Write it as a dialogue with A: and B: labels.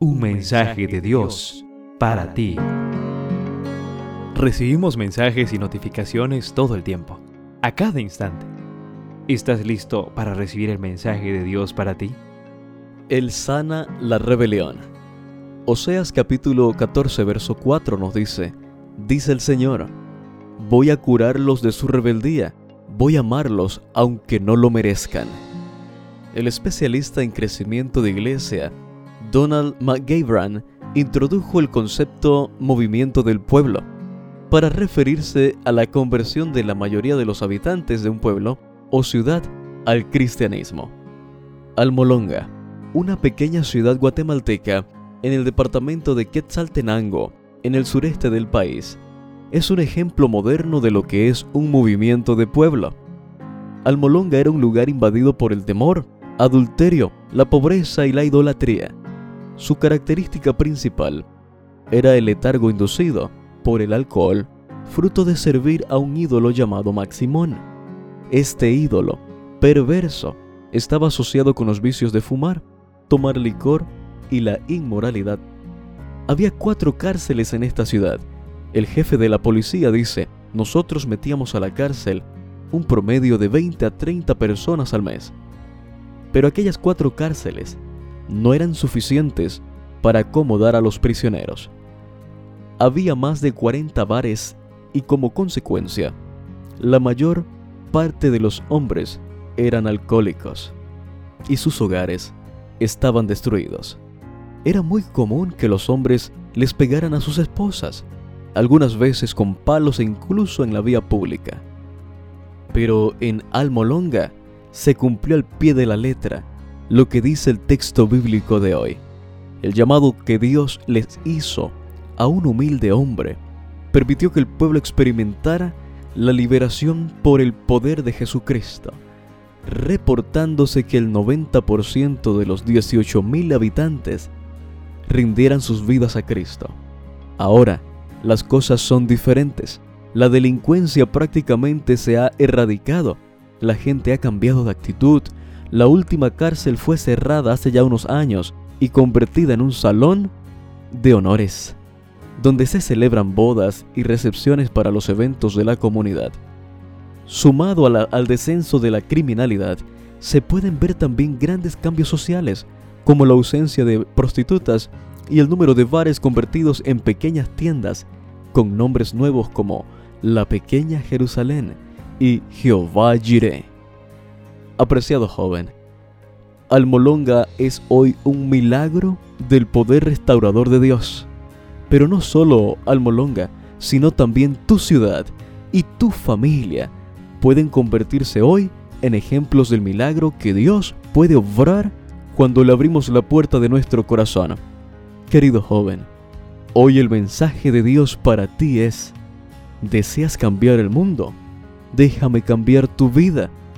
A: Un mensaje de Dios para ti. Recibimos mensajes y notificaciones todo el tiempo, a cada instante. ¿Estás listo para recibir el mensaje de Dios para ti?
B: Él sana la rebelión. Oseas capítulo 14, verso 4 nos dice, dice el Señor, voy a curarlos de su rebeldía, voy a amarlos aunque no lo merezcan. El especialista en crecimiento de iglesia Donald McGavran introdujo el concepto movimiento del pueblo para referirse a la conversión de la mayoría de los habitantes de un pueblo o ciudad al cristianismo. Almolonga, una pequeña ciudad guatemalteca en el departamento de Quetzaltenango, en el sureste del país, es un ejemplo moderno de lo que es un movimiento de pueblo. Almolonga era un lugar invadido por el temor, adulterio, la pobreza y la idolatría. Su característica principal era el letargo inducido por el alcohol, fruto de servir a un ídolo llamado Maximón. Este ídolo, perverso, estaba asociado con los vicios de fumar, tomar licor y la inmoralidad. Había cuatro cárceles en esta ciudad. El jefe de la policía dice, nosotros metíamos a la cárcel un promedio de 20 a 30 personas al mes. Pero aquellas cuatro cárceles no eran suficientes para acomodar a los prisioneros. Había más de 40 bares y como consecuencia, la mayor parte de los hombres eran alcohólicos y sus hogares estaban destruidos. Era muy común que los hombres les pegaran a sus esposas, algunas veces con palos e incluso en la vía pública. Pero en Almolonga se cumplió al pie de la letra lo que dice el texto bíblico de hoy. El llamado que Dios les hizo a un humilde hombre permitió que el pueblo experimentara la liberación por el poder de Jesucristo, reportándose que el 90% de los 18.000 habitantes rindieran sus vidas a Cristo. Ahora, las cosas son diferentes. La delincuencia prácticamente se ha erradicado. La gente ha cambiado de actitud, la última cárcel fue cerrada hace ya unos años y convertida en un salón de honores, donde se celebran bodas y recepciones para los eventos de la comunidad. Sumado al descenso de la criminalidad, se pueden ver también grandes cambios sociales, como la ausencia de prostitutas y el número de bares convertidos en pequeñas tiendas con nombres nuevos como La Pequeña Jerusalén y Jehová Jireh. Apreciado joven, Almolonga es hoy un milagro del poder restaurador de Dios. Pero no solo Almolonga, sino también tu ciudad y tu familia pueden convertirse hoy en ejemplos del milagro que Dios puede obrar cuando le abrimos la puerta de nuestro corazón. Querido joven, hoy el mensaje de Dios para ti es, ¿deseas cambiar el mundo? Déjame cambiar tu vida